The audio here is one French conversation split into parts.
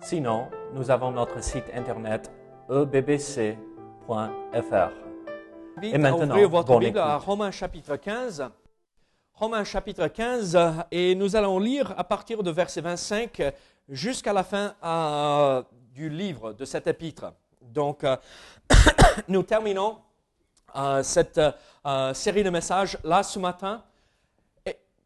Sinon, nous avons notre site internet ebbc.fr. Et maintenant, ouvrir votre Bible à Romains chapitre 15. Romains chapitre 15, et nous allons lire à partir de verset 25 jusqu'à la fin euh, du livre de cet épître. Donc, euh, nous terminons euh, cette série de messages là ce matin.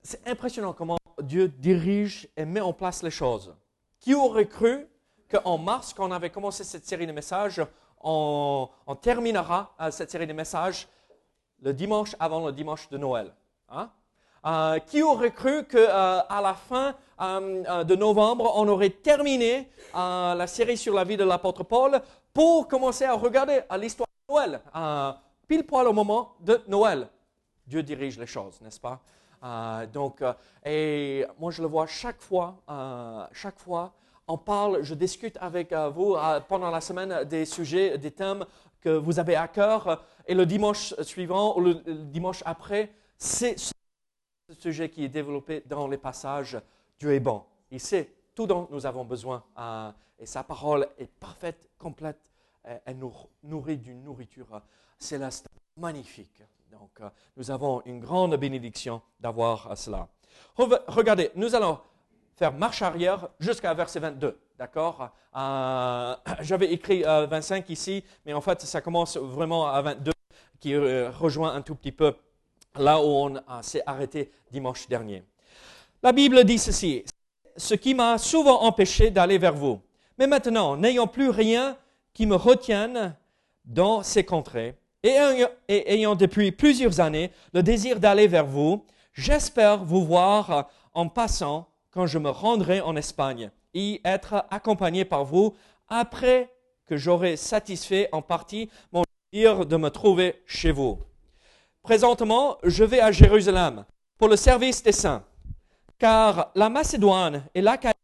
C'est impressionnant comment Dieu dirige et met en place les choses. Qui aurait cru qu'en mars, quand on avait commencé cette série de messages, on, terminera euh, cette série de messages le dimanche avant le dimanche de Noël hein? euh, Qui aurait cru qu'à euh, la fin de novembre, on aurait terminé la série sur la vie de l'apôtre Paul pour commencer à regarder l'histoire de Noël, pile poil au moment de Noël Dieu dirige les choses, n'est-ce pas? Donc, et moi je le vois chaque fois, chaque fois on parle, je discute avec euh, vous euh, pendant la semaine des sujets, des thèmes que vous avez à cœur. Et le dimanche suivant ou le, dimanche après, c'est ce sujet qui est développé dans les passages. Dieu est. Il sait tout dont nous avons besoin. Euh, et sa parole est parfaite, complète. Elle nous nourrit d'une nourriture céleste magnifique. Donc, nous avons une grande bénédiction d'avoir cela. Regardez, nous allons faire marche arrière jusqu'à verset 22. D'accord? Euh, J'avais écrit 25 euh, ici, mais en fait, ça commence vraiment à 22, qui euh, rejoint un tout petit peu là où on s'est arrêté dimanche dernier. La Bible dit ceci, ce qui m'a souvent empêché d'aller vers vous. Mais maintenant, n'ayant plus rien qui me retienne dans ces contrées, et ayant depuis plusieurs années le désir d'aller vers vous, j'espère vous voir en passant quand je me rendrai en Espagne et être accompagné par vous après que j'aurai satisfait en partie mon désir de me trouver chez vous. Présentement, je vais à Jérusalem pour le service des saints, car la Macédoine et l'Achaïe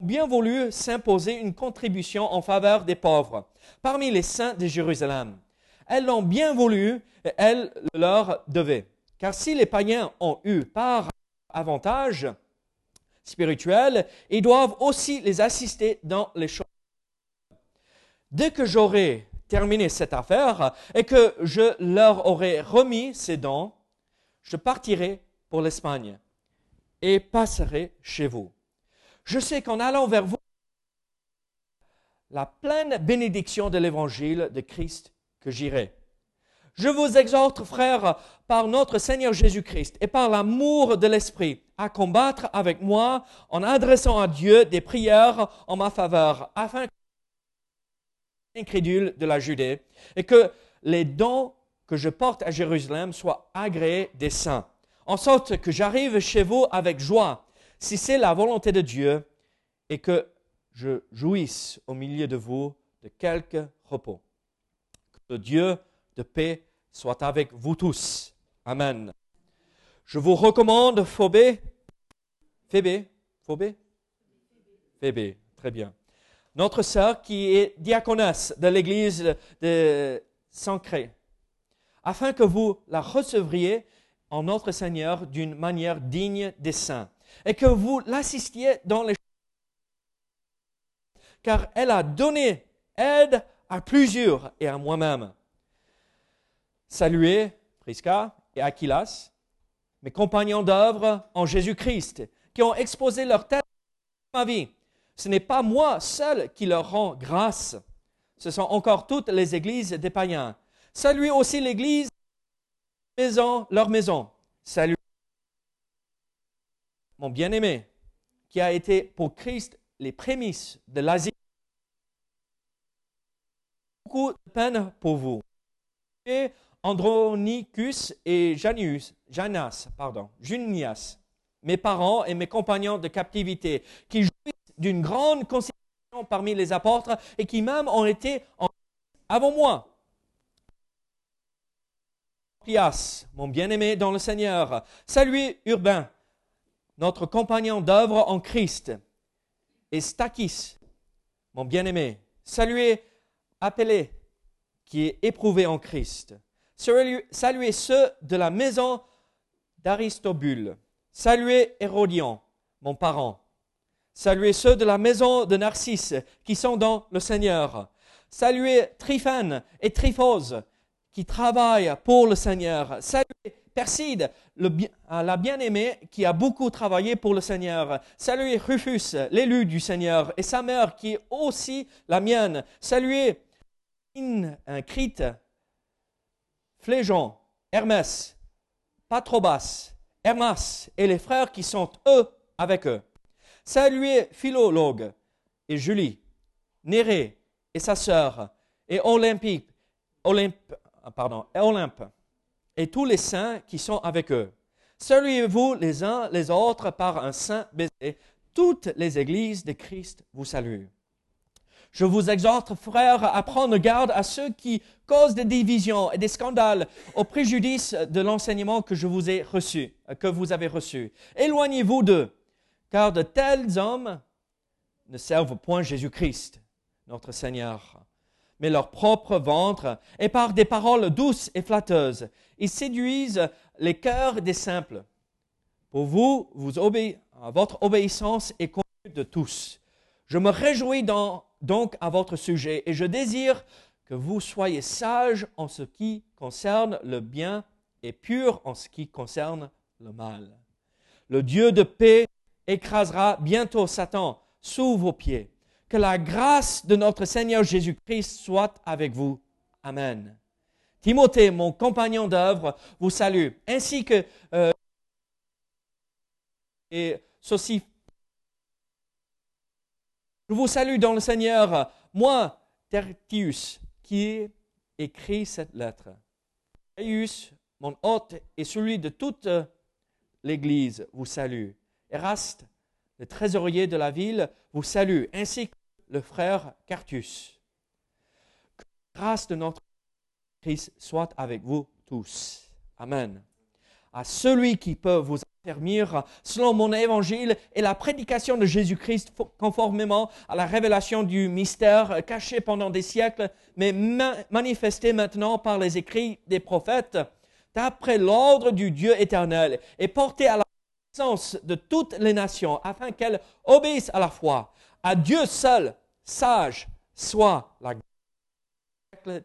ont bien voulu s'imposer une contribution en faveur des pauvres parmi les saints de Jérusalem. Elles l'ont bien voulu et elles leur devaient. Car si les païens ont eu par avantage, spirituels, ils doivent aussi les assister dans les choses. Dès que j'aurai terminé cette affaire et que je leur aurai remis ces dons, je partirai pour l'Espagne et passerai chez vous. Je sais qu'en allant vers vous, la pleine bénédiction de l'évangile de Christ que j'irai. Je vous exhorte, frères, par notre Seigneur Jésus-Christ et par l'amour de l'Esprit, à combattre avec moi en adressant à Dieu des prières en ma faveur, afin que incrédule de la Judée et que les dons que je porte à Jérusalem soient agréés des saints, en sorte que j'arrive chez vous avec joie, si c'est la volonté de Dieu, et que je jouisse au milieu de vous de quelque repos. Que Dieu de paix soit avec vous tous. Amen. Je vous recommande Phobé. Phébé? Phobé? Phébé. Très bien. Notre sœur qui est diaconesse de l'église de Sancré, afin que vous la recevriez en notre Seigneur d'une manière digne des saints et que vous l'assistiez dans les car elle a donné aide à plusieurs et à moi-même saluer Prisca et Aquilas, mes compagnons d'œuvre en Jésus-Christ, qui ont exposé leur tête à ma vie. Ce n'est pas moi seul qui leur rend grâce. Ce sont encore toutes les églises des païens. Saluez aussi l'église, maison, leur maison. Salut mon bien-aimé, qui a été pour Christ les prémices de l'Asie. Beaucoup de peine pour vous. Et Andronicus et Janius, Janas, pardon, Junias, mes parents et mes compagnons de captivité, qui jouissent d'une grande considération parmi les apôtres et qui même ont été avant moi. Pias, mon bien-aimé dans le Seigneur. Saluez Urbain, notre compagnon d'œuvre en Christ. Et Stakis, mon bien-aimé. Saluez Appelé, qui est éprouvé en Christ. Saluez ceux de la maison d'Aristobule. Saluez Hérodion, mon parent. Saluez ceux de la maison de Narcisse qui sont dans le Seigneur. Saluez Tryphène et Tryphose qui travaillent pour le Seigneur. Saluez Perside, la bien-aimée qui a beaucoup travaillé pour le Seigneur. Saluez Rufus, l'élu du Seigneur, et sa mère qui est aussi la mienne. Saluez Crite, Fléjon, Hermès, Patrobas, Hermas et les frères qui sont eux avec eux. Saluez Philologue et Julie, Néré et sa sœur, et Olympe, Olympe, pardon, Olympe, et tous les saints qui sont avec eux. Saluez-vous les uns les autres par un saint baiser. Toutes les églises de Christ vous saluent. Je vous exhorte, frères, à prendre garde à ceux qui causent des divisions et des scandales au préjudice de l'enseignement que je vous ai reçu, que vous avez reçu. Éloignez-vous d'eux car de tels hommes ne servent point Jésus-Christ, notre Seigneur, mais leur propre ventre, et par des paroles douces et flatteuses, ils séduisent les cœurs des simples. Pour vous, votre obéissance est connue de tous. Je me réjouis donc à votre sujet, et je désire que vous soyez sages en ce qui concerne le bien et purs en ce qui concerne le mal. Le Dieu de paix écrasera bientôt Satan sous vos pieds. Que la grâce de notre Seigneur Jésus-Christ soit avec vous. Amen. Timothée, mon compagnon d'œuvre, vous salue, ainsi que euh, et ceci. Je vous salue dans le Seigneur, moi, Tertius, qui écrit cette lettre. Tertius, mon hôte et celui de toute l'Église, vous salue. Eraste, le trésorier de la ville, vous salue, ainsi que le frère Cartus. Que la grâce de notre Christ soit avec vous tous. Amen. À celui qui peut vous affermir selon mon évangile et la prédication de Jésus-Christ conformément à la révélation du mystère caché pendant des siècles, mais manifesté maintenant par les écrits des prophètes, d'après l'ordre du Dieu éternel, et porté à la de toutes les nations, afin qu'elles obéissent à la foi. À Dieu seul, sage, soit la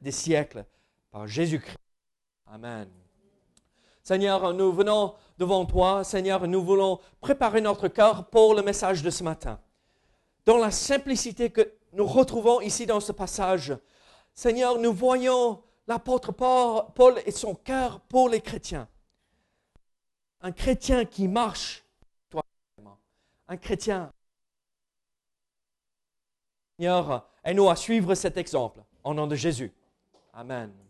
des siècles, par Jésus-Christ. Amen. Seigneur, nous venons devant toi. Seigneur, nous voulons préparer notre cœur pour le message de ce matin. Dans la simplicité que nous retrouvons ici dans ce passage, Seigneur, nous voyons l'apôtre Paul et son cœur pour les chrétiens un chrétien qui marche, toi, un chrétien. Seigneur, aide-nous à suivre cet exemple, au nom de Jésus. Amen.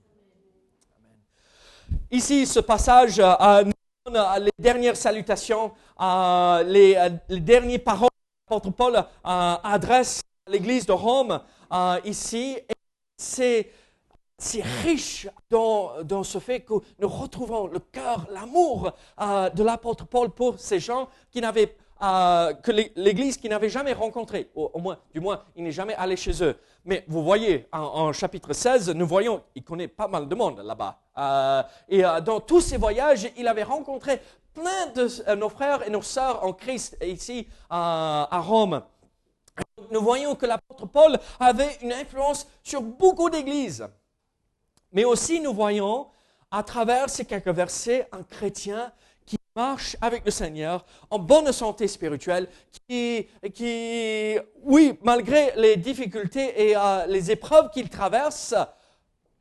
Ici, ce passage euh, nous donne euh, les dernières salutations, euh, les, les, dernières paroles que l'apôtre Paul adresse à l'église de Rome ici. C'est c'est riche dans, dans, ce fait que nous retrouvons le cœur, l'amour euh, de l'apôtre Paul pour ces gens qui n'avaient, euh, que l'Église qui n'avait jamais rencontré, au, moins, du moins, il n'est jamais allé chez eux. Mais vous voyez, en, chapitre 16, nous voyons, il connaît pas mal de monde là-bas. Euh, et dans tous ses voyages, il avait rencontré plein de nos frères et nos sœurs en Christ ici à Rome. Nous voyons que l'apôtre Paul avait une influence sur beaucoup d'églises. Mais aussi, nous voyons à travers ces quelques versets un chrétien marche avec le Seigneur en bonne santé spirituelle, qui, qui oui, malgré les difficultés et euh, les épreuves qu'il traverse,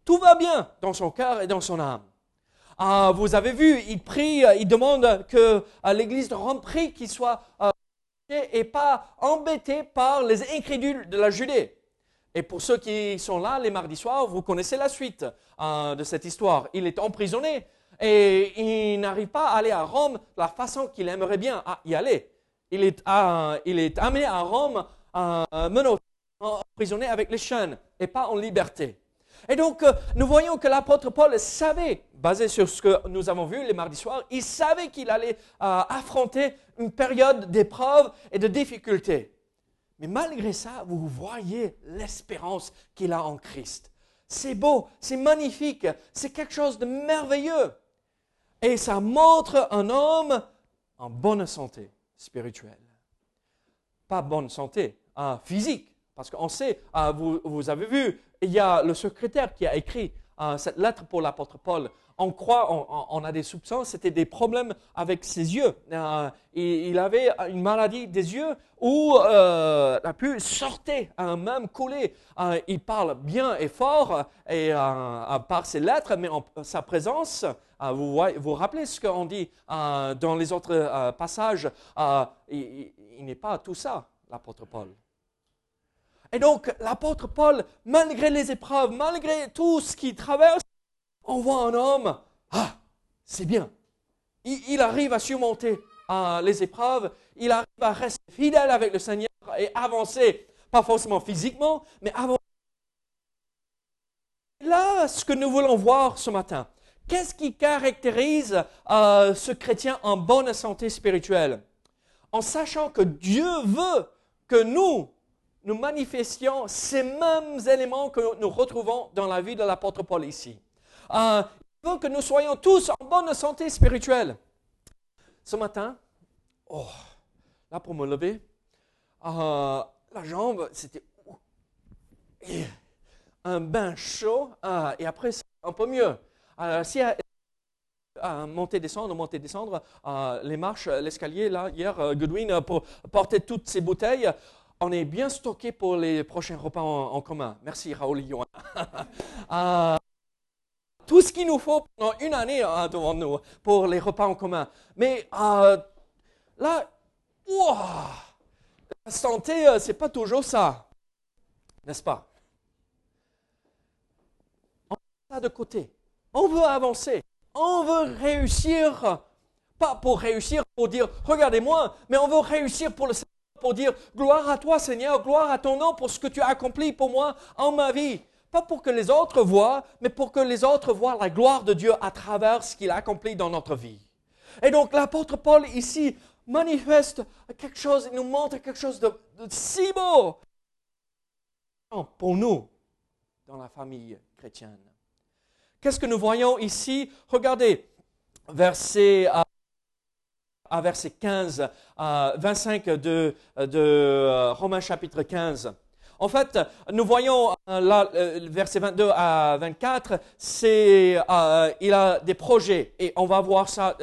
tout va bien dans son cœur et dans son âme. Euh, vous avez vu, il prie, euh, il demande que l'Église de Rome prie qu'il soit et pas embêté par les incrédules de la Judée. Et pour ceux qui sont là les mardis soirs, vous connaissez la suite euh, de cette histoire. Il est emprisonné et il n'arrive pas à aller à Rome de la façon qu'il aimerait bien y aller. Il est, amené à Rome, menotté prisonnier avec les chaînes et pas en liberté. Et donc, euh, nous voyons que l'apôtre Paul savait, basé sur ce que nous avons vu les mardis soirs, il savait qu'il allait euh, affronter une période d'épreuve et de difficulté. Mais malgré ça, vous voyez l'espérance qu'il a en Christ. C'est beau, c'est magnifique, c'est quelque chose de merveilleux. Et ça montre un homme en bonne santé spirituelle. Pas bonne santé hein, physique, parce qu'on sait, hein, vous, vous, avez vu, il y a le secrétaire qui a écrit hein, cette lettre pour l'apôtre Paul on croit, on, a des soupçons, c'était des problèmes avec ses yeux. Euh, il, avait une maladie des yeux où euh, la pu sortait, même. Euh, il parle bien et fort et, par ses lettres, mais en sa présence, vous vous rappelez ce qu'on dit dans les autres passages, il n'est pas tout ça, l'apôtre Paul. Et donc, l'apôtre Paul, malgré les épreuves, malgré tout ce qu'il traverse, on voit un homme, ah, c'est bien. Il, arrive à surmonter euh, les épreuves, il arrive à rester fidèle avec le Seigneur et avancer, pas forcément physiquement, mais avancer. Là, ce que nous voulons voir ce matin, qu'est-ce qui caractérise euh, ce chrétien en bonne santé spirituelle? En sachant que Dieu veut que nous, nous manifestions ces mêmes éléments que nous retrouvons dans la vie de l'apôtre Paul ici. Euh, il veut que nous soyons tous en bonne santé spirituelle. Ce matin, oh, là pour me lever, euh, la jambe, c'était un bain chaud, euh, et après, un peu mieux. Euh, si monter, descendre, monter, descendre, les marches, l'escalier, là, hier, Goodwin, pour porter toutes ces bouteilles, on est bien stocké pour les prochains repas en, commun. Merci, Raoul et tout ce qu'il nous faut pendant une année hein, devant nous pour les repas en commun. Mais euh, là, la santé, euh, c'est pas toujours ça, n'est-ce pas? On met ça de côté. On veut avancer. On veut réussir, pas pour réussir pour dire regardez-moi, mais on veut réussir pour le pour dire gloire à toi Seigneur, gloire à ton nom pour ce que tu as accompli pour moi en ma vie. Pas pour que les autres voient, mais pour que les autres voient la gloire de Dieu à travers ce qu'il a accompli dans notre vie. Et donc l'apôtre Paul ici manifeste quelque chose, il nous montre quelque chose de, si beau pour nous dans la famille chrétienne. Qu'est-ce que nous voyons ici? Regardez, verset, verset 15, à 25 de, euh, Romains chapitre 15. En fait, nous voyons euh, là, euh, verset 22 à 24, c'est, il a des projets et on va voir ça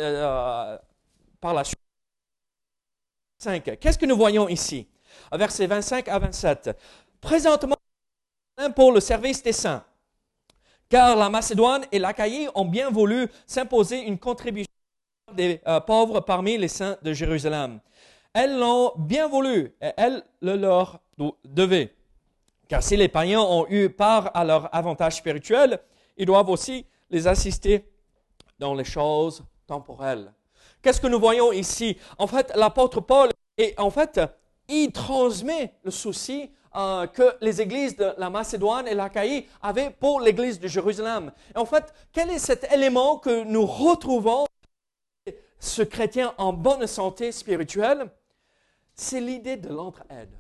par la suite. 5. Qu'est-ce que nous voyons ici? Verset 25 à 27. Présentement, pour le service des saints, car la Macédoine et l'Achaïe ont bien voulu s'imposer une contribution des pauvres parmi les saints de Jérusalem. Elles l'ont bien voulu et elles le leur devaient. Car si les païens ont eu part à leur avantage spirituel, ils doivent aussi les assister dans les choses temporelles. Qu'est-ce que nous voyons ici? En fait, l'apôtre Paul, et en fait, il transmet le souci euh, que les églises de la Macédoine et l'Achaïe avaient pour l'église de Jérusalem. Et en fait, quel est cet élément que nous retrouvons ce chrétien en bonne santé spirituelle C'est l'idée de l'entraide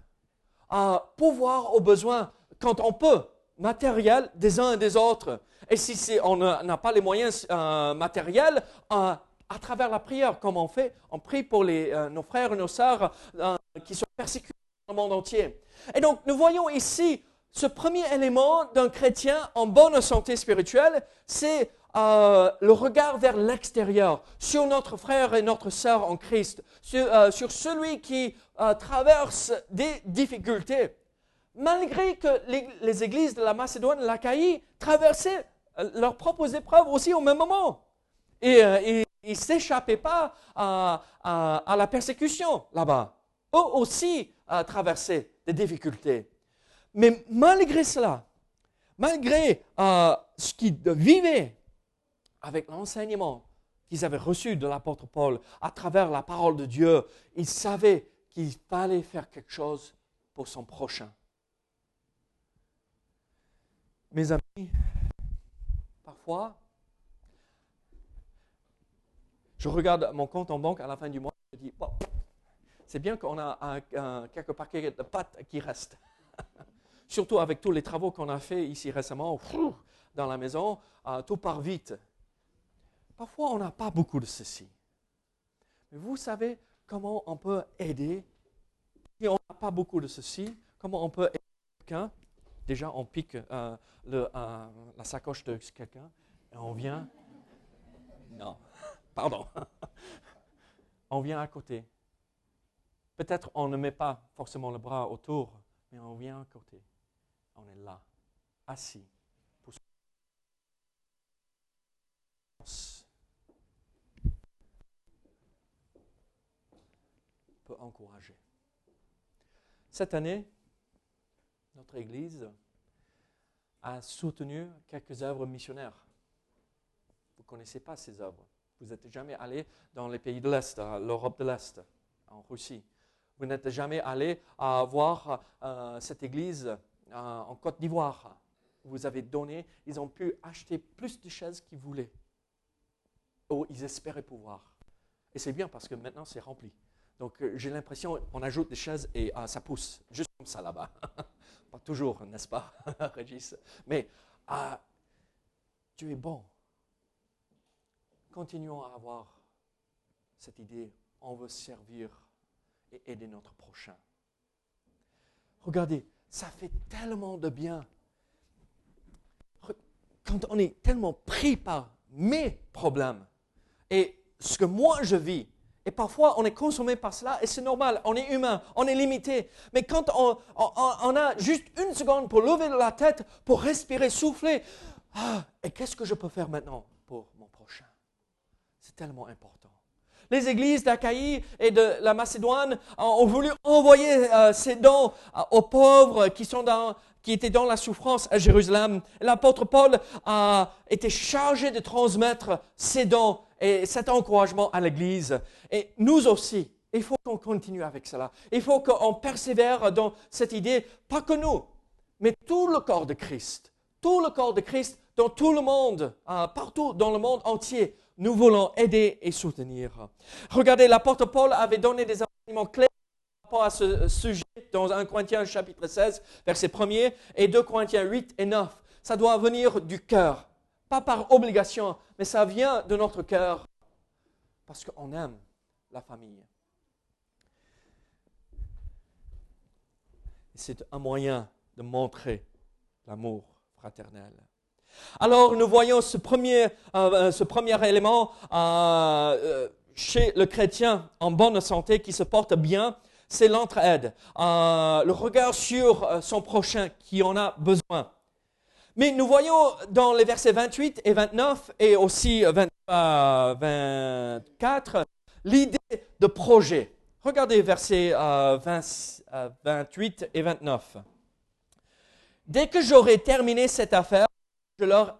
à pouvoir aux besoins, quand on peut, matériels des uns et des autres. Et si on n'a pas les moyens euh, matériels, euh, à travers la prière, comme on fait, on prie pour euh, nos frères et nos sœurs qui sont persécutés dans le monde entier. Et donc, nous voyons ici ce premier élément d'un chrétien en bonne santé spirituelle, c'est le regard vers l'extérieur, sur notre frère et notre sœur en Christ, sur, sur celui qui euh, traversent des difficultés, malgré que les, églises de la Macédoine, l'Achaïe, traversaient euh, leurs propres épreuves aussi au même moment. Et, euh, ils ne s'échappaient pas à, la persécution là-bas. Eux aussi traversaient des difficultés. Mais malgré cela, malgré ce qu'ils vivaient avec l'enseignement qu'ils avaient reçu de l'apôtre Paul à travers la parole de Dieu, ils savaient qu'il fallait faire quelque chose pour son prochain. mes amis, parfois, je regarde mon compte en banque à la fin du mois, je dis, c'est bien qu'on a quelques paquets de pâtes qui restent. Surtout avec tous les travaux qu'on a fait ici récemment dans la maison, euh, tout part vite. Parfois, on n'a pas beaucoup de ceci. Mais vous savez comment on peut aider si on n'a pas beaucoup de ceci Comment on peut aider quelqu'un? Déjà, on pique euh, euh, la sacoche de quelqu'un et on vient. Non, pardon. on vient à côté. Peut-être on ne met pas forcément le bras autour, mais on vient à côté. On est là, assis. Pour encourager. Cette année, notre Église a soutenu quelques œuvres missionnaires. Vous ne connaissez pas ces œuvres. Vous n'êtes jamais allé dans les pays de l'Est, l'Europe de l'Est, en Russie. Vous n'êtes jamais allé voir euh, cette église euh, en Côte d'Ivoire. Vous avez donné, ils ont pu acheter plus de chaises qu'ils voulaient. Ou ils espéraient pouvoir. Et c'est bien parce que maintenant c'est rempli. Donc euh, j'ai l'impression on ajoute des chaises et ça pousse, juste comme ça là-bas. pas toujours, n'est-ce pas, Régis? Mais Dieu est bon. Continuons à avoir cette idée, on veut servir et aider notre prochain. Regardez, ça fait tellement de bien. Quand on est tellement pris par mes problèmes et ce que moi je vis, et parfois on est consommé par cela et c'est normal, on est humain, on est limité. Mais quand on, a juste une seconde pour lever la tête, pour respirer, souffler, ah, et qu'est-ce que je peux faire maintenant pour mon prochain? C'est tellement important. Les églises d'Achaïe et de la Macédoine ont voulu envoyer euh, ces dons euh, aux pauvres qui, qui étaient dans la souffrance à Jérusalem. L'apôtre Paul a été chargé de transmettre ces dons et cet encouragement à l'Église. Et nous aussi, il faut qu'on continue avec cela. Il faut qu'on persévère dans cette idée, pas que nous, mais tout le corps de Christ. Tout le corps de Christ dans tout le monde, euh, partout dans le monde entier nous voulons aider et soutenir. Regardez, l'apôtre Paul avait donné des enseignements clairs par rapport à ce sujet dans 1 Corinthiens chapitre 16, verset 1er, et 2 Corinthiens 8 et 9. Ça doit venir du cœur, pas par obligation, mais ça vient de notre cœur, parce qu'on aime la famille. C'est un moyen de montrer l'amour fraternel. Alors nous voyons ce premier, euh, premier élément euh, chez le chrétien en bonne santé qui se porte bien, c'est l'entraide, euh, le regard sur son prochain qui en a besoin. Mais nous voyons dans les versets 28 et 29 et aussi 24 l'idée de projet. Regardez versets 28 et 29. Dès que j'aurai terminé cette affaire, je leur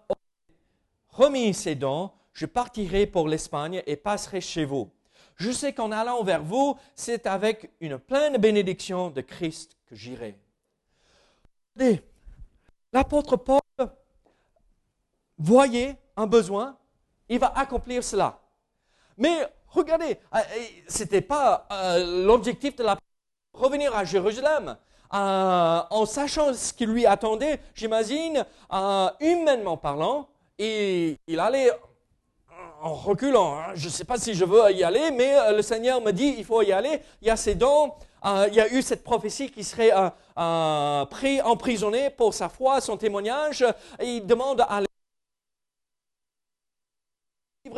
remis ces dons, je partirai pour l'Espagne et passerai chez vous. Je sais qu'en allant vers vous, c'est avec une pleine bénédiction de Christ que j'irai. L'apôtre Paul voyait un besoin, il va accomplir cela. Mais regardez, euh, ce n'était pas euh, l'objectif de la revenir à Jérusalem. Euh, en sachant ce qui lui attendait, j'imagine, euh, humainement parlant, il allait en reculant. Hein. Je ne sais pas si je veux y aller, mais euh, le Seigneur me dit, il faut y aller. Il y a ces dons. il y a eu cette prophétie qui serait pris, emprisonné pour sa foi, son témoignage. il demande à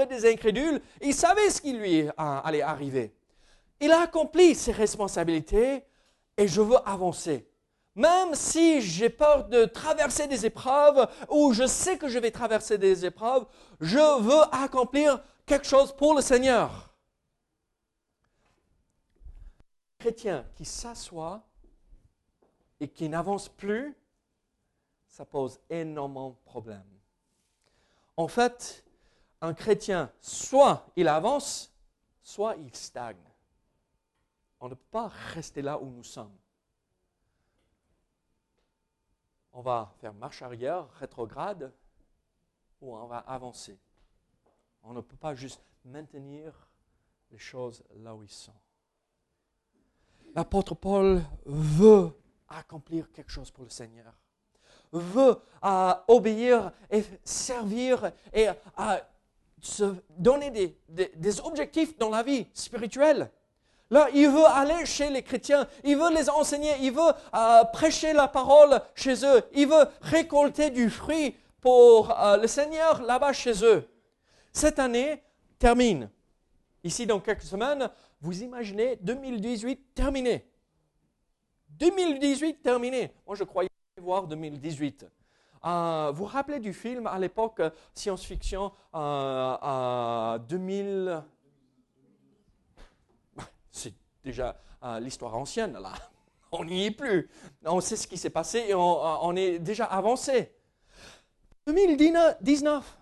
des incrédules. Il savait ce qui lui allait arriver. Il a accompli ses responsabilités et je veux avancer. Même si j'ai peur de traverser des épreuves ou je sais que je vais traverser des épreuves, je veux accomplir quelque chose pour le Seigneur. chrétien qui s'assoit et qui n'avance plus, ça pose énormément de problèmes. En fait, un chrétien, soit il avance, soit il stagne. On ne peut pas rester là où nous sommes. on va faire marche arrière, rétrograde, ou on va avancer. On ne peut pas juste maintenir les choses là où ils sont. L'apôtre Paul veut accomplir quelque chose pour le Seigneur, veut euh, obéir et servir et euh, se donner des, des, objectifs dans la vie spirituelle. Là, il veut aller chez les chrétiens, il veut les enseigner, il veut euh, prêcher la parole chez eux, il veut récolter du fruit pour le Seigneur là-bas chez eux. Cette année termine. Ici, dans quelques semaines, vous imaginez 2018 terminé. 2018 terminé. Moi, je croyais voir 2018. Euh, vous vous rappelez du film à l'époque, euh, science-fiction, euh, 2000. C'est déjà euh, l'histoire ancienne, là. On n'y est plus. On sait ce qui s'est passé et on est déjà avancé. 2019.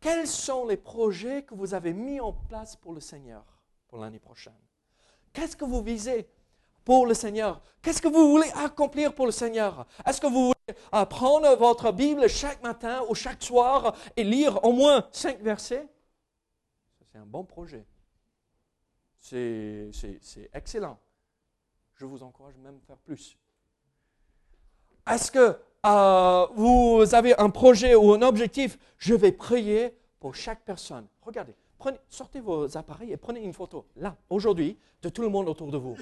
Quels sont les projets que vous avez mis en place pour le Seigneur pour l'année prochaine? Qu'est-ce que vous visez? Pour le Seigneur Qu'est-ce que vous voulez accomplir pour le Seigneur? Est-ce que vous voulez euh, prendre votre Bible chaque matin ou chaque soir et lire au moins cinq versets? C'est un bon projet. C'est excellent. Je vous encourage même à faire plus. Est-ce que euh, vous avez un projet ou un objectif? Je vais prier pour chaque personne. Regardez, prenez, sortez vos appareils et prenez une photo, là, aujourd'hui, de tout le monde autour de vous.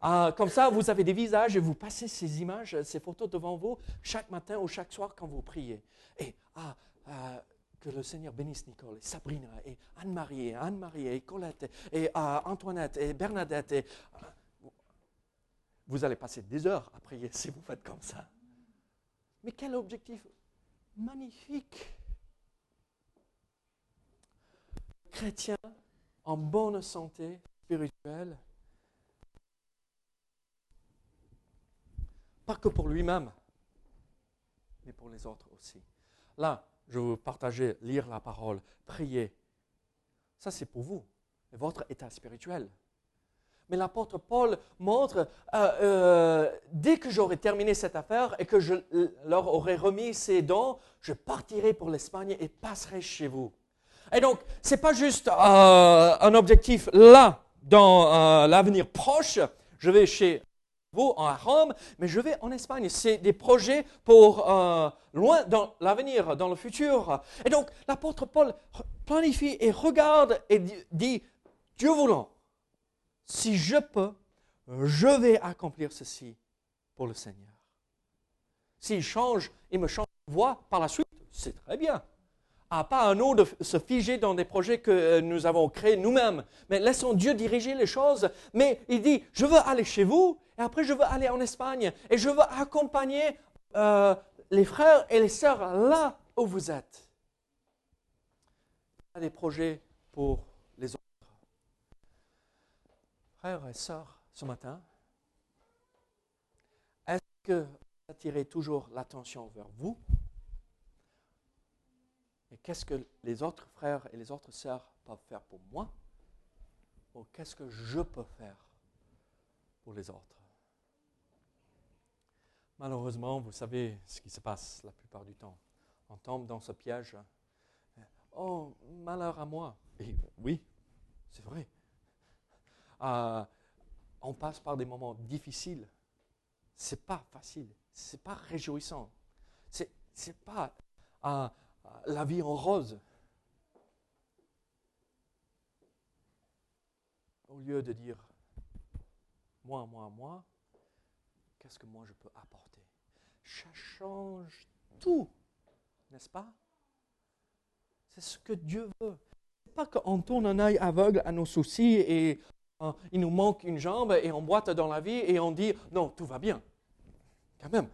Ah, comme ça, vous avez des visages et vous passez ces images, ces photos devant vous chaque matin ou chaque soir quand vous priez. Et ah, ah que le Seigneur bénisse Nicole, et Sabrina, et Anne-Marie, et Anne-Marie, et Colette, et ah, Antoinette, et Bernadette. Et, vous allez passer des heures à prier si vous faites comme ça. Mais quel objectif magnifique Chrétien en bonne santé spirituelle pas que pour lui-même, mais pour les autres aussi. Là, je veux partager, lire la parole, prier. Ça, c'est pour vous, votre état spirituel. Mais l'apôtre Paul montre, euh, euh, dès que j'aurai terminé cette affaire et que je leur aurai remis ces dons, je partirai pour l'Espagne et passerai chez vous. Et donc, ce n'est pas juste euh, un objectif là, dans l'avenir proche. Je vais chez vous à Rome, mais je vais en Espagne. C'est des projets pour euh, loin dans l'avenir, dans le futur. Et donc, l'apôtre Paul planifie et regarde et dit, Dieu voulant, si je peux, je vais accomplir ceci pour le Seigneur. S'il change, il me change de voie par la suite, c'est très bien. Ah, pas un nous de se figer dans des projets que euh, nous avons créés nous-mêmes, mais laissons Dieu diriger les choses. Mais il dit, je veux aller chez vous, et après je veux aller en Espagne, et je veux accompagner euh, les frères et les sœurs là où vous êtes. Il y a des projets pour les autres. Frères et sœurs, ce matin, est-ce que vous attirez toujours l'attention vers vous? Et qu'est-ce que les autres frères et les autres sœurs peuvent faire pour moi Ou qu'est-ce que je peux faire pour les autres? Malheureusement, vous savez ce qui se passe la plupart du temps. On tombe dans ce piège. Oh, malheur à moi. Et oui, c'est vrai. Euh, on passe par des moments difficiles. C'est pas facile. C'est pas réjouissant. Pas. Euh, la vie en rose. Au lieu de dire moi, moi, moi, qu'est-ce que moi je peux apporter? Ça change tout, n'est-ce pas? C'est ce que Dieu veut. n'est pas qu'on tourne un œil aveugle à nos soucis et euh, il nous manque une jambe et on boite dans la vie et on dit non, tout va bien. Quand même,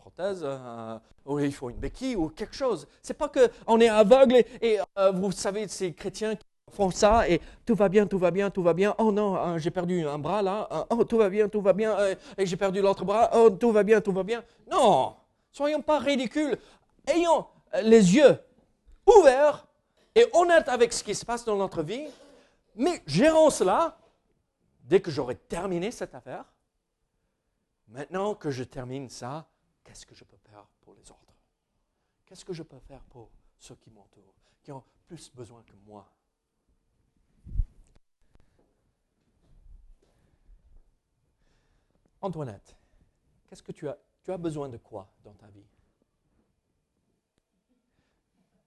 prothèse, euh, ou il faut une béquille ou quelque chose. C'est pas qu'on est aveugle et, euh, vous savez, ces chrétiens qui font ça et tout va bien, tout va bien, tout va bien. Oh non, hein, j'ai perdu un bras là. Hein, oh, tout va bien, tout va bien. Euh, et j'ai perdu l'autre bras. Oh, tout va bien, tout va bien. Non, soyons pas ridicules. Ayons les yeux ouverts et honnêtes avec ce qui se passe dans notre vie, mais gérons cela dès que j'aurai terminé cette affaire. Maintenant que je termine ça, qu'est-ce que je peux faire pour les autres? Qu'est-ce que je peux faire pour ceux qui m'entourent, qui ont plus besoin que moi? Antoinette, qu'est-ce que tu as Tu as besoin de quoi dans ta vie?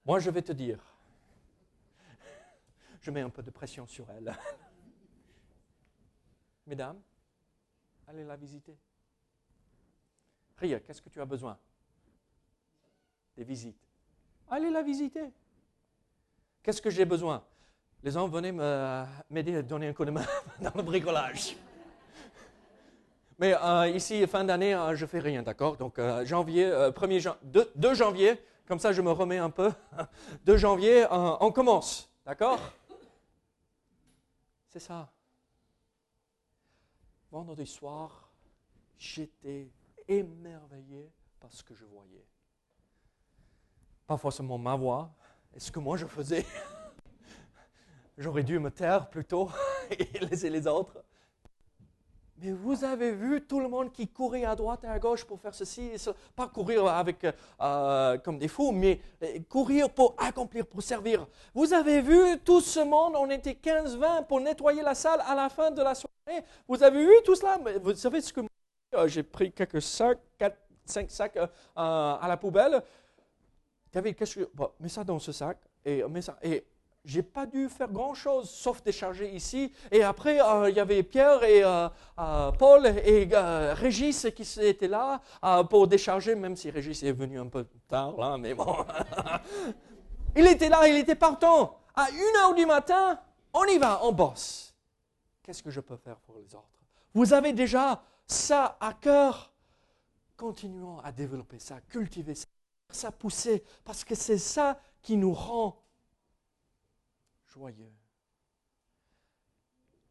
Moi, je vais te dire. Je mets un peu de pression sur elle. Mesdames, allez la visiter. Qu'est-ce que tu as besoin? Des visites. Allez la visiter. Qu'est-ce que j'ai besoin? Les hommes, venez m'aider à donner un coup de main dans le bricolage. Mais euh, ici, fin d'année, euh, je fais rien, d'accord? Donc, euh, janvier, 1er jan 2, janvier, comme ça je me remets un peu. 2 janvier, on commence, d'accord? C'est ça. Vendredi soir, j'étais émerveillé par ce que je voyais. Pas forcément ma voix, et ce que moi je faisais? J'aurais dû me taire plutôt et laisser les autres. Mais vous avez vu tout le monde qui courait à droite et à gauche pour faire ceci, et pas courir avec, euh, comme des fous, mais euh, courir pour accomplir, pour servir. Vous avez vu tout ce monde, on était 15-20 pour nettoyer la salle à la fin de la soirée. Vous avez vu tout cela? Vous savez ce que j'ai pris quelques sacs, 4, 5 sacs à la poubelle. David, qu'est-ce que... Bon, mets ça dans ce sac et mets ça. Et j'ai pas dû faire grand-chose sauf décharger ici. Et après, euh, il y avait Pierre et euh, euh, Paul et Régis qui étaient là pour décharger, même si Régis est venu un peu tard là, mais bon. il était là, il était partant. À une heure du matin, on y va, on bosse. Qu'est-ce que je peux faire pour les autres? Vous avez déjà ça à cœur. Continuons à développer ça, cultiver ça, ça pousser, parce que c'est ça qui nous rend joyeux,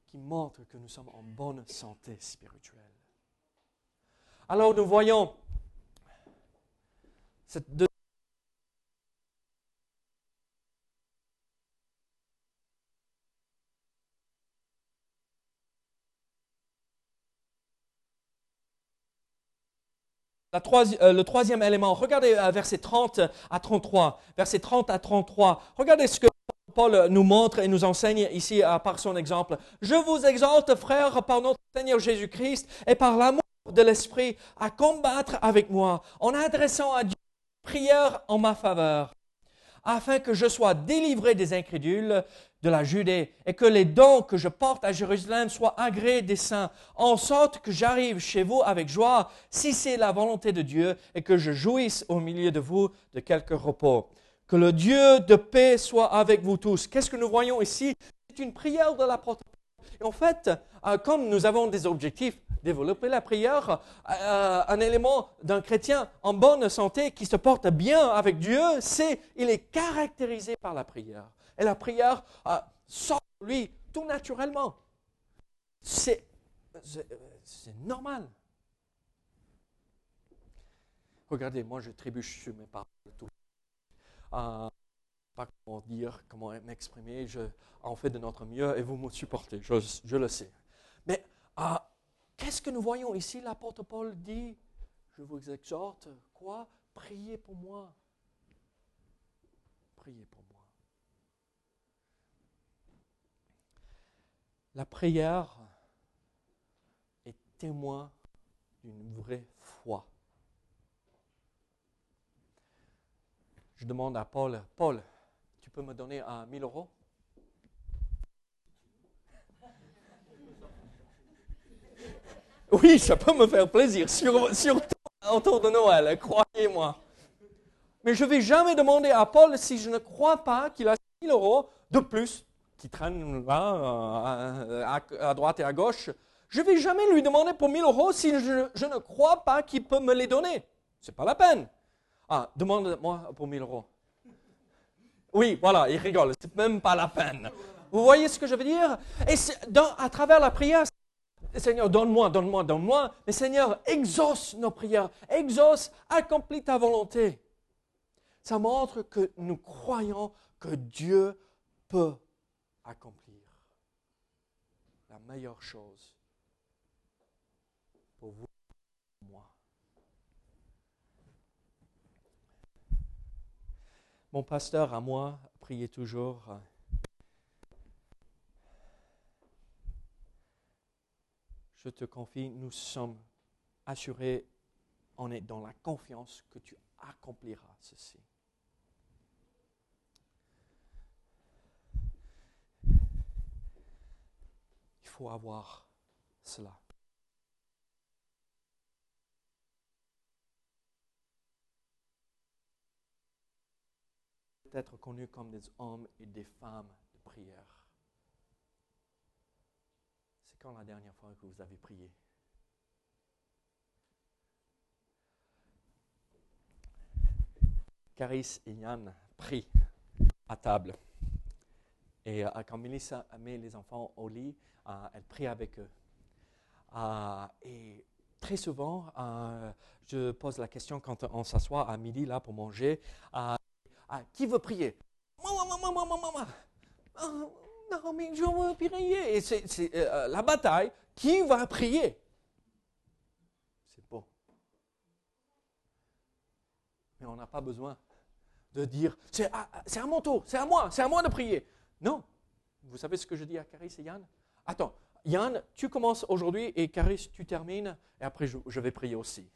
qui montre que nous sommes en bonne santé spirituelle. Alors nous voyons cette Euh, le troisième élément, regardez euh, verset 30 à 33. Verset 30 à 33. Regardez ce que Paul nous montre et nous enseigne ici euh, par son exemple. Je vous exhorte, frères, par notre Seigneur Jésus-Christ et par l'amour de l'Esprit, à combattre avec moi en adressant à Dieu une prière en ma faveur, afin que je sois délivré des incrédules de la Judée et que les dons que je porte à Jérusalem soient agréés des saints, en sorte que j'arrive chez vous avec joie, si c'est la volonté de Dieu, et que je jouisse au milieu de vous de quelque repos. Que le Dieu de paix soit avec vous tous. Qu'est-ce que nous voyons ici? C'est une prière de l'apôtre. En fait, euh, comme nous avons des objectifs, développer la prière, euh, un élément d'un chrétien en bonne santé qui se porte bien avec Dieu, c'est il est caractérisé par la prière. Et la prière euh, sort de lui tout naturellement. C'est, normal. Regardez, moi je trébuche sur mes paroles tout euh, pas comment dire, comment m'exprimer, je en fais de notre mieux et vous me supportez, je, le sais. Euh, qu'est-ce que nous voyons ici? L'apôtre Paul dit, je vous exhorte, quoi? Priez pour moi. Priez pour moi. La prière est témoin d'une vraie foi. Je demande à Paul, Paul, tu peux me donner un 1000 euros? Oui, ça peut me faire plaisir, surtout autour de Noël, croyez-moi. Mais je ne vais jamais demander à Paul si je ne crois pas qu'il a 1000 euros de plus qui traîne là, euh, à, droite et à gauche, je ne vais jamais lui demander pour 1000 euros si je, ne crois pas qu'il peut me les donner. Ce n'est pas la peine. Ah, demande-moi pour 1000 euros. Oui, voilà, il rigole, c'est même pas la peine. Vous voyez ce que je veux dire? Et à travers la prière, Seigneur, donne-moi, donne-moi, donne-moi. Mais Seigneur, exauce nos prières, exauce, accomplis ta volonté. Ça montre que nous croyons que Dieu peut accomplir la meilleure chose pour vous, et moi. Mon pasteur à moi priait toujours. Euh, Je te confie, nous sommes assurés, on est dans la confiance que tu accompliras ceci. Il faut avoir cela. être connus comme des hommes et des femmes de prière. Quand la dernière fois que vous avez prié? Caris et Yann prient à table. Et euh, quand Melissa met les enfants au lit, euh, elle prie avec eux. Euh, et très souvent, je pose la question quand on s'assoit à midi là pour manger qui veut prier? Maman, maman, maman, maman. Non, mais je veux prier. Et c'est euh, la bataille. Qui va prier C'est beau. Mais on n'a pas besoin de dire c'est à, à, mon tour, c'est à moi, c'est à moi de prier. Non. Vous savez ce que je dis à Caris et Yann? Attends, Yann, tu commences aujourd'hui et Caris, tu termines et après je, vais prier aussi.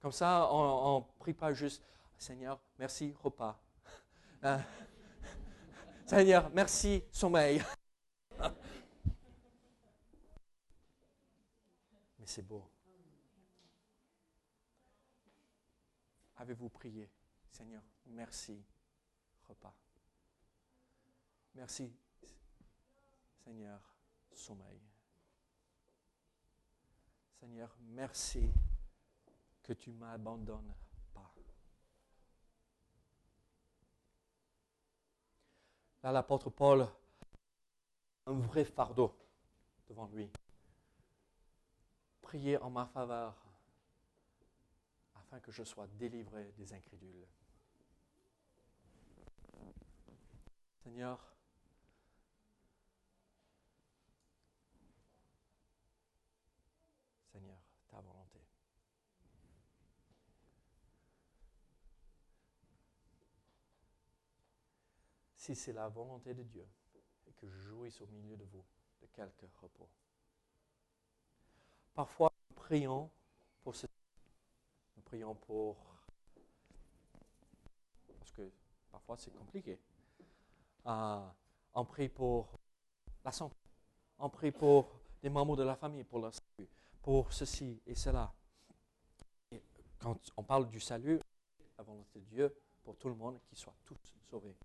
Comme ça, on ne prie pas juste Seigneur, merci repas. Seigneur, merci sommeil. Mais c'est beau. Avez-vous prié, Seigneur, merci repas. Merci, Seigneur, sommeil. Seigneur, merci que tu m'abandonnes Là, l'apôtre Paul, un vrai fardeau devant lui. Priez en ma faveur afin que je sois délivré des incrédules. Seigneur, Seigneur, ta volonté. Si c'est la volonté de Dieu et que je jouisse au milieu de vous de quelques repos. Parfois, nous prions pour ce. Nous prions pour. Parce que parfois c'est compliqué. Euh, on prie pour la santé. On prie pour des membres de la famille, pour leur salut, pour ceci et cela. Quand on parle du salut, la volonté de Dieu pour tout le monde, qu'ils soient tous sauvés.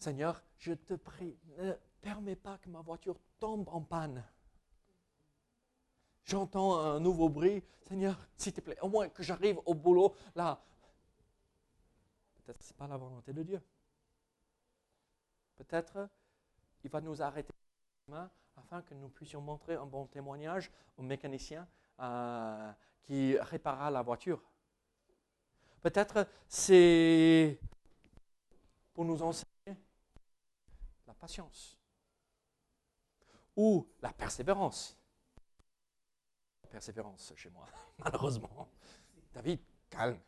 Seigneur, je te prie, ne permets pas que ma voiture tombe en panne. J'entends un nouveau bruit. Seigneur, s'il te plaît, au moins que j'arrive au boulot là. Peut-être que ce n'est pas la volonté de Dieu. Peut-être il va nous arrêter afin que nous puissions montrer un bon témoignage au mécanicien euh, qui réparera la voiture. Peut-être c'est pour nous enseigner patience. Ou la persévérance. persévérance chez moi, malheureusement. David, calme.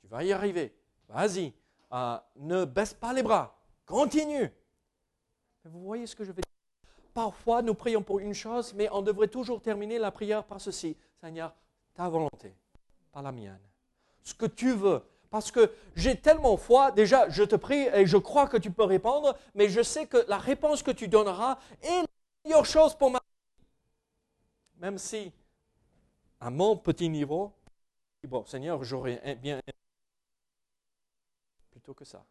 Tu vas y arriver. Vas-y. Euh, ne baisse pas les bras. Continue. vous voyez ce que je veux dire Parfois, nous prions pour une chose, mais on devrait toujours terminer la prière par ceci. Seigneur, ta volonté, pas la mienne. Ce que tu veux, parce que j'ai tellement foi, déjà, je te prie et je crois que tu peux répondre, mais je sais que la réponse que tu donneras est la meilleure chose pour ma vie. Même si, à mon petit niveau, bon, Seigneur, j'aurais bien plutôt que ça.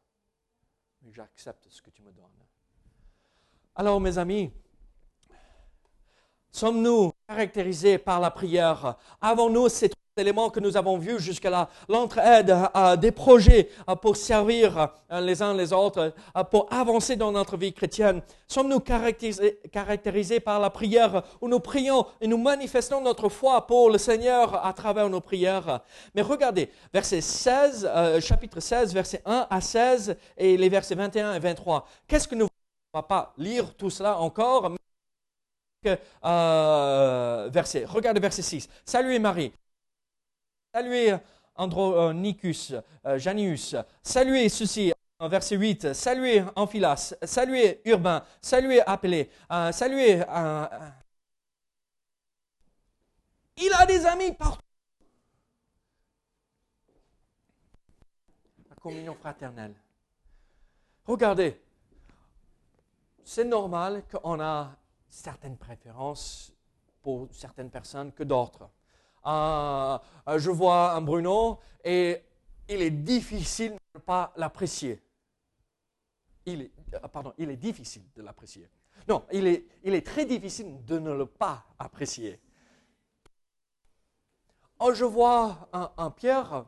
Mais j'accepte ce que tu me donnes. Alors, mes amis, sommes-nous caractérisés par la prière? Avons-nous cette éléments que nous avons vus jusqu'à là, l'entraide, des projets pour servir euh, les uns les autres, pour avancer dans notre vie chrétienne. Sommes-nous caractérisés, par la prière où nous prions et nous manifestons notre foi pour le Seigneur à travers nos prières? Mais regardez, verset 16, euh, chapitre 16, verset 1 à 16 et les versets 21 et 23. Qu'est-ce que nous... Ne va pas lire tout cela encore, euh, verset. Regardez verset 6. Salut Marie, saluer Andronicus, Janius. Saluez ceci, verset 8. Saluez Amphilas. Saluez Urbain. Saluez Appelé. saluez. il a des amis partout. La communion fraternelle. Regardez, c'est normal qu'on a certaines préférences pour certaines personnes que d'autres. Euh, euh, je vois un Bruno et il est difficile de ne pas l'apprécier. Il est, euh, pardon, il est difficile de l'apprécier. Non, il est, très difficile de ne le pas apprécier. Oh, je vois un, Pierre,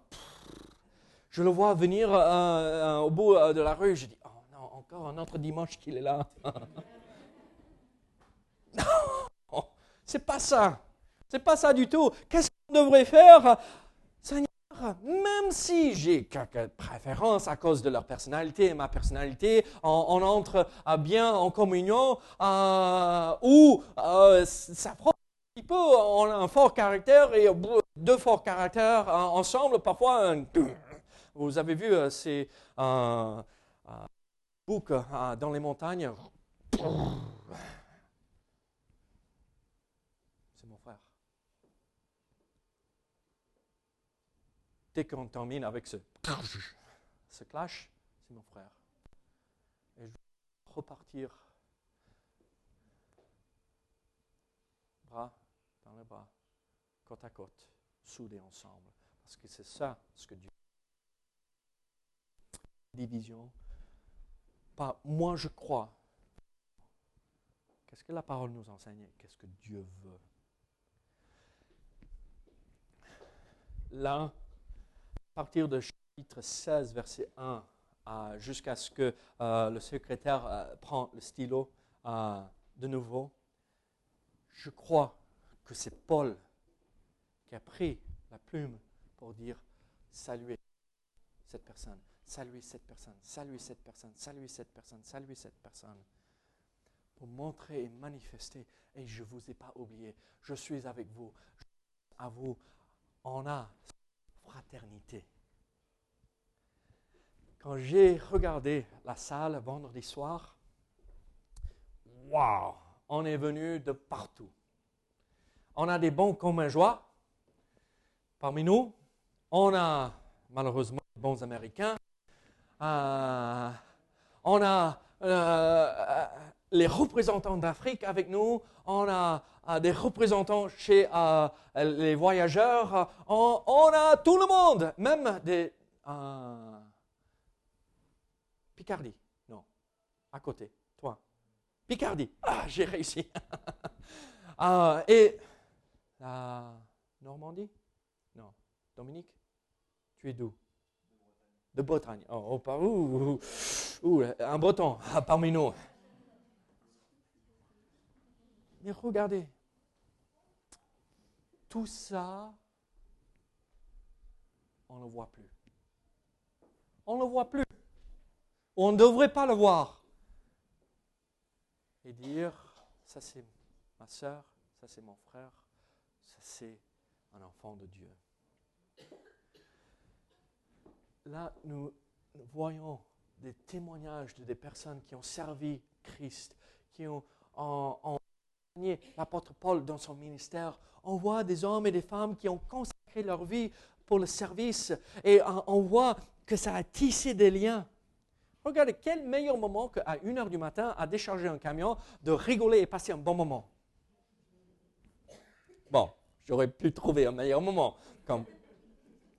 je le vois venir au bout de la rue, je dis, oh non, encore un autre dimanche qu'il est là. non, c'est pas ça. C'est pas ça du tout. Qu'est-ce qu'on devrait faire Seigneur, même si j'ai quelques préférences à cause de leur personnalité ma personnalité, on, entre bien en communion euh, ou euh, ça prend un petit peu, on a un fort caractère et deux forts caractères euh, ensemble, parfois. Vous avez vu, c'est un bouc dans les montagnes. Dès qu'on termine avec ce, ce clash, c'est mon frère. Et je vais repartir bras dans les bras, côte à côte, soudés ensemble. Parce que c'est ça ce que Dieu division. Pas moi je crois. Qu'est-ce que la parole nous enseigne? Qu'est-ce que Dieu veut? À partir de chapitre 16, verset 1, jusqu'à ce que euh, le secrétaire euh, prend le stylo euh, de nouveau, je crois que c'est Paul qui a pris la plume pour dire saluer cette personne, saluer cette personne, saluer cette personne, saluer cette personne, saluer cette personne, pour montrer et manifester, et je ne vous ai pas oublié, je suis avec vous, à vous, on a fraternité. Quand j'ai regardé la salle vendredi soir, waouh, on est venu de partout. On a des bons communs joie parmi nous. On a malheureusement des bons Américains. Euh, on a euh, les représentants d'Afrique avec nous. On a des représentants chez euh, les voyageurs. On, a tout le monde, même des euh, Picardie. Non, à côté, toi. Picardie. Ah, j'ai réussi. Ah, et Normandie? Non. Dominique? Tu es d'où? De Bretagne. Oh, oh Un breton parmi nous. Regardez, tout ça, on ne le voit plus. On ne le voit plus. On ne devrait pas le voir. Et dire, ça c'est ma soeur, ça c'est mon frère, ça c'est un enfant de Dieu. Là, nous voyons des témoignages de des personnes qui ont servi Christ, qui ont en, l'apôtre Paul dans son ministère. On voit des hommes et des femmes qui ont consacré leur vie pour le service et on voit que ça a tissé des liens. Regardez, quel meilleur moment qu'à 1h du matin à décharger un camion, de rigoler et passer un bon moment. Bon, j'aurais pu trouver un meilleur moment, comme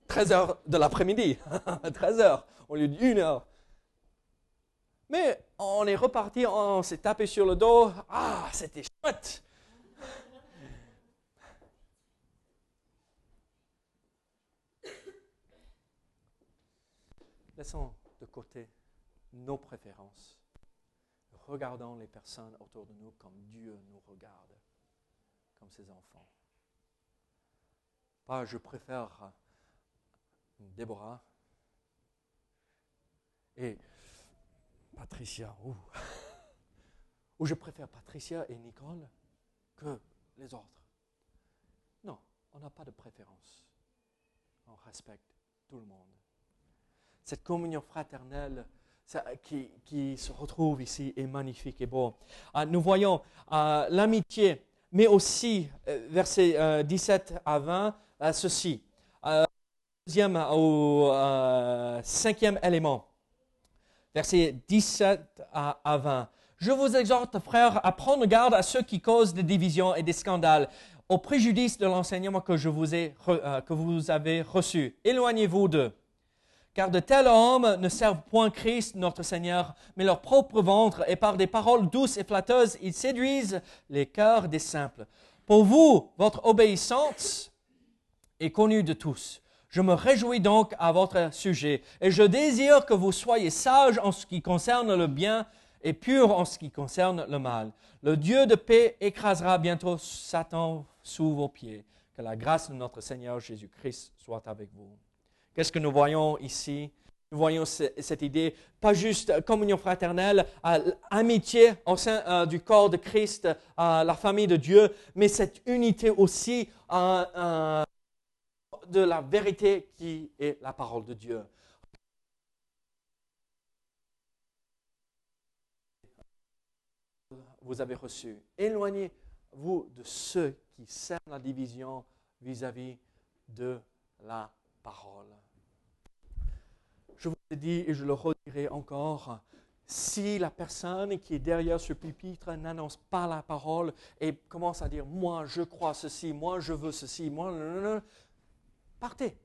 13 h de l'après-midi, 13 h au lieu d'une heure. Mais on est reparti, on s'est tapé sur le dos. Ah, c'était chouette! Laissons de côté nos préférences. Regardons les personnes autour de nous comme Dieu nous regarde, comme ses enfants. Pas je préfère Déborah et Patricia, ou, je préfère Patricia et Nicole que les autres. Non, on n'a pas de préférence. On respecte tout le monde. Cette communion fraternelle qui, se retrouve ici est magnifique et beau. Ah, nous voyons ah, l'amitié, mais aussi, euh, versets 17 euh, à 20, euh, ceci. deuxième au cinquième élément, versets 17 à, à 20. Je vous exhorte, frères, à prendre garde à ceux qui causent des divisions et des scandales, au préjudice de l'enseignement que, je vous ai, que vous avez reçu. Éloignez-vous d'eux. Car de tels hommes ne servent point Christ, notre Seigneur, mais leur propre ventre, et par des paroles douces et flatteuses, ils séduisent les cœurs des simples. Pour vous, votre obéissance est connue de tous. Je me réjouis donc à votre sujet, et je désire que vous soyez sages en ce qui concerne le bien et purs en ce qui concerne le mal. Le Dieu de paix écrasera bientôt Satan sous vos pieds. Que la grâce de notre Seigneur Jésus-Christ soit avec vous. Qu'est-ce que nous voyons ici? Nous voyons cette idée, pas juste communion fraternelle, amitié au sein euh, du corps de Christ, la famille de Dieu, mais cette unité aussi de la vérité qui est la parole de Dieu. Vous avez reçu. Éloignez-vous de ceux qui sèment la division vis-à-vis -vis de la parole je vous ai dit et je le redirai encore, si la personne qui est derrière ce pupitre n'annonce pas la parole et commence à dire moi je crois ceci, moi je veux ceci, moi partez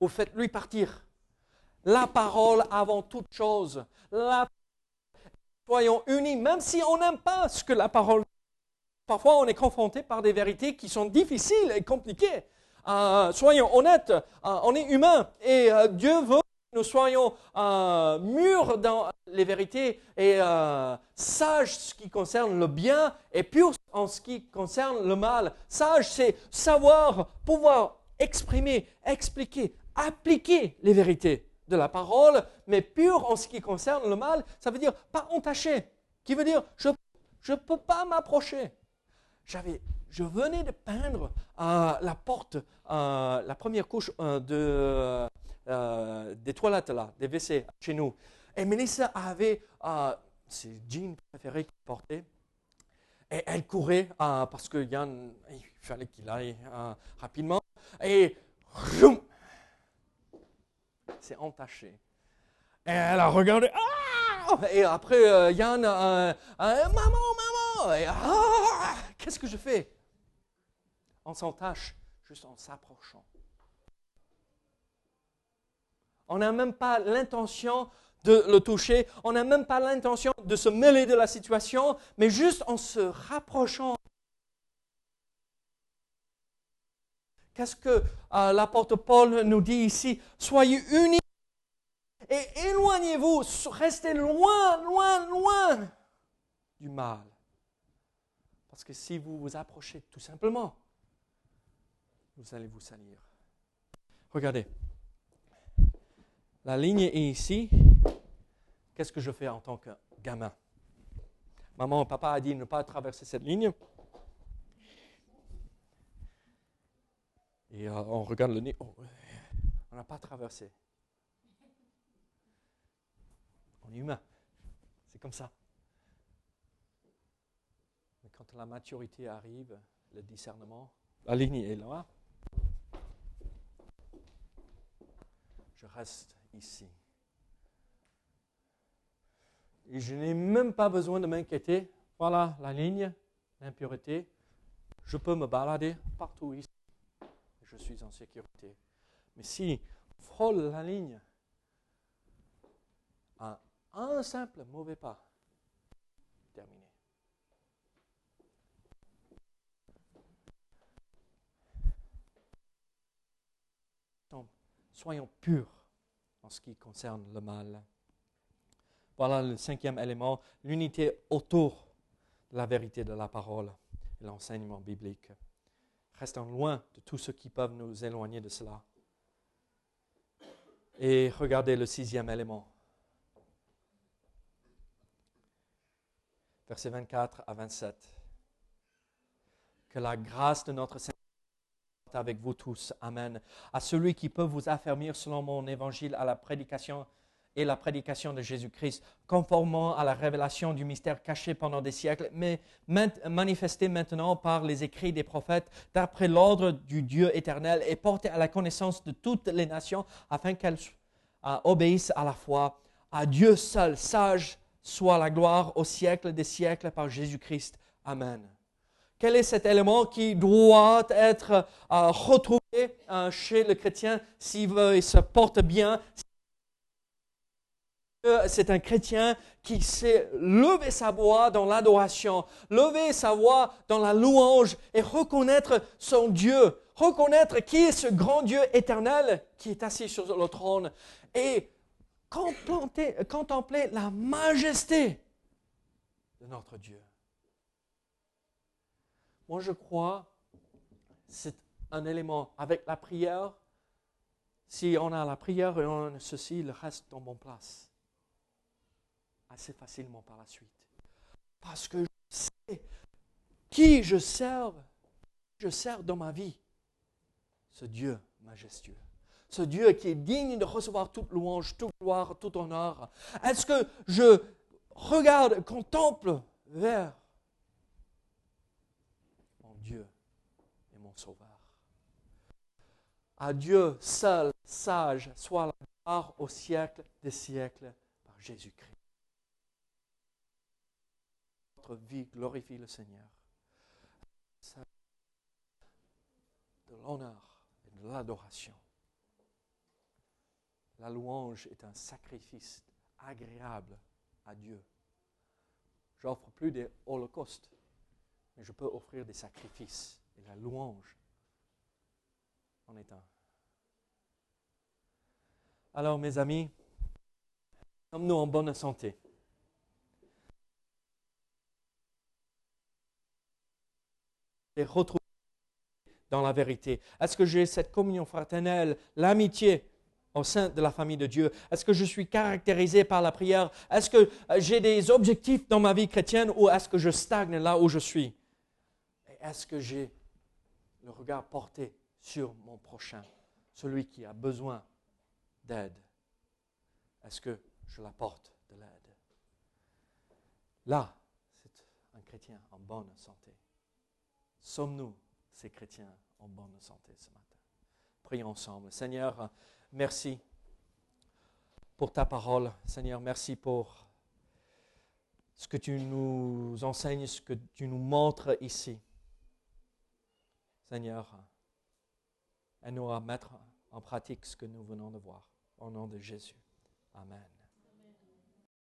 ou faites-lui partir. La parole avant toute chose. Soyons unis, même si on n'aime pas ce que la parole. Parfois, on est confronté par des vérités qui sont difficiles et compliquées. Euh, soyons honnêtes, euh, on est humain et euh, Dieu veut nous soyons mûrs dans les vérités et sages ce qui concerne le bien et purs en ce qui concerne le mal. Sage, c'est savoir, pouvoir exprimer, expliquer, appliquer les vérités de la parole, mais pur en ce qui concerne le mal, ça veut dire pas entaché, qui veut dire je ne peux pas m'approcher. J'avais, je venais de peindre euh, la porte, euh, la première couche de euh, des toilettes là, des WC chez nous. Et Melissa avait euh, ses jeans préférés qu'elle portait. Et elle courait euh, parce que il fallait qu'il aille rapidement. Et c'est entaché. Et elle a regardé. Ah! et après, Yann, maman, maman. Ah! Qu'est-ce que je fais? On s'entache juste en s'approchant. On n'a même pas l'intention de le toucher, on n'a même pas l'intention de se mêler de la situation, mais juste en se rapprochant. Qu'est-ce que euh, l'apôtre Paul nous dit ici? Soyez unis et éloignez-vous, restez loin, loin, loin du mal. Parce que si vous vous approchez tout simplement, vous allez vous salir. Regardez, la ligne est ici. Qu'est-ce que je fais en tant que gamin? Maman, papa a dit ne pas traverser cette ligne. Et euh, on regarde le nez. Oh, on n'a pas traversé. On est humain. C'est comme ça. Mais quand la maturité arrive, le discernement, la ligne est là. Je reste ici. Et je n'ai même pas besoin de m'inquiéter. Voilà la ligne, l'impureté. Je peux me balader partout ici. Je suis en sécurité. Mais si on frôle la ligne, un simple mauvais pas, terminé. Soyons purs en ce qui concerne le mal. Voilà le cinquième élément, l'unité autour de la vérité de la parole et l'enseignement biblique. Restons loin de tout ce qui peut nous éloigner de cela. Et regardez le sixième élément. Versets 24 à 27. Que la grâce de notre Seigneur avec vous tous. Amen. À celui qui peut vous affermir selon mon évangile à la prédication et la prédication de Jésus-Christ, conformément à la révélation du mystère caché pendant des siècles, mais manifesté maintenant par les écrits des prophètes, d'après l'ordre du Dieu éternel, et porté à la connaissance de toutes les nations, afin qu'elles euh, obéissent à la foi. À Dieu seul, sage, soit la gloire au siècle des siècles par Jésus-Christ. Amen. Quel est cet élément qui doit être euh, retrouvé euh, chez le chrétien s'il se porte bien, c'est un chrétien qui sait lever sa voix dans l'adoration, lever sa voix dans la louange et reconnaître son Dieu, reconnaître qui est ce grand Dieu éternel qui est assis sur le trône et contempler, la majesté de notre Dieu. Moi, je crois c'est un élément avec la prière. Si on a la prière et on ceci, le reste tombe en place assez facilement par la suite. Parce que je sais qui je sers, je sers dans ma vie. Ce Dieu majestueux. Ce Dieu qui est digne de recevoir toute louange, toute gloire, tout honneur. Est-ce que je regarde, contemple vers mon Dieu et mon Sauveur? À Dieu seul, sage, soit la gloire au siècle des siècles par Jésus-Christ vie glorifie le Seigneur. De l'honneur et de l'adoration. La louange est un sacrifice agréable à Dieu. J'offre plus des holocaustes, mais je peux offrir des sacrifices. Et la louange en est un. Alors, mes amis, sommes-nous en bonne santé? Retrouver dans la vérité. Est-ce que j'ai cette communion fraternelle, l'amitié au sein de la famille de Dieu? Est-ce que je suis caractérisé par la prière? Est-ce que euh, j'ai des objectifs dans ma vie chrétienne ou est-ce que je stagne là où je suis? Est-ce que j'ai le regard porté sur mon prochain, celui qui a besoin d'aide? Est-ce que je l'apporte de l'aide? Là, c'est un chrétien en bonne santé. Sommes-nous ces chrétiens en bonne santé ce matin? Prions ensemble. Seigneur, merci pour ta parole. Seigneur, merci pour ce que tu nous enseignes, ce que tu nous montres ici. Seigneur, aide-nous à mettre en pratique ce que nous venons de voir. Au nom de Jésus. Amen.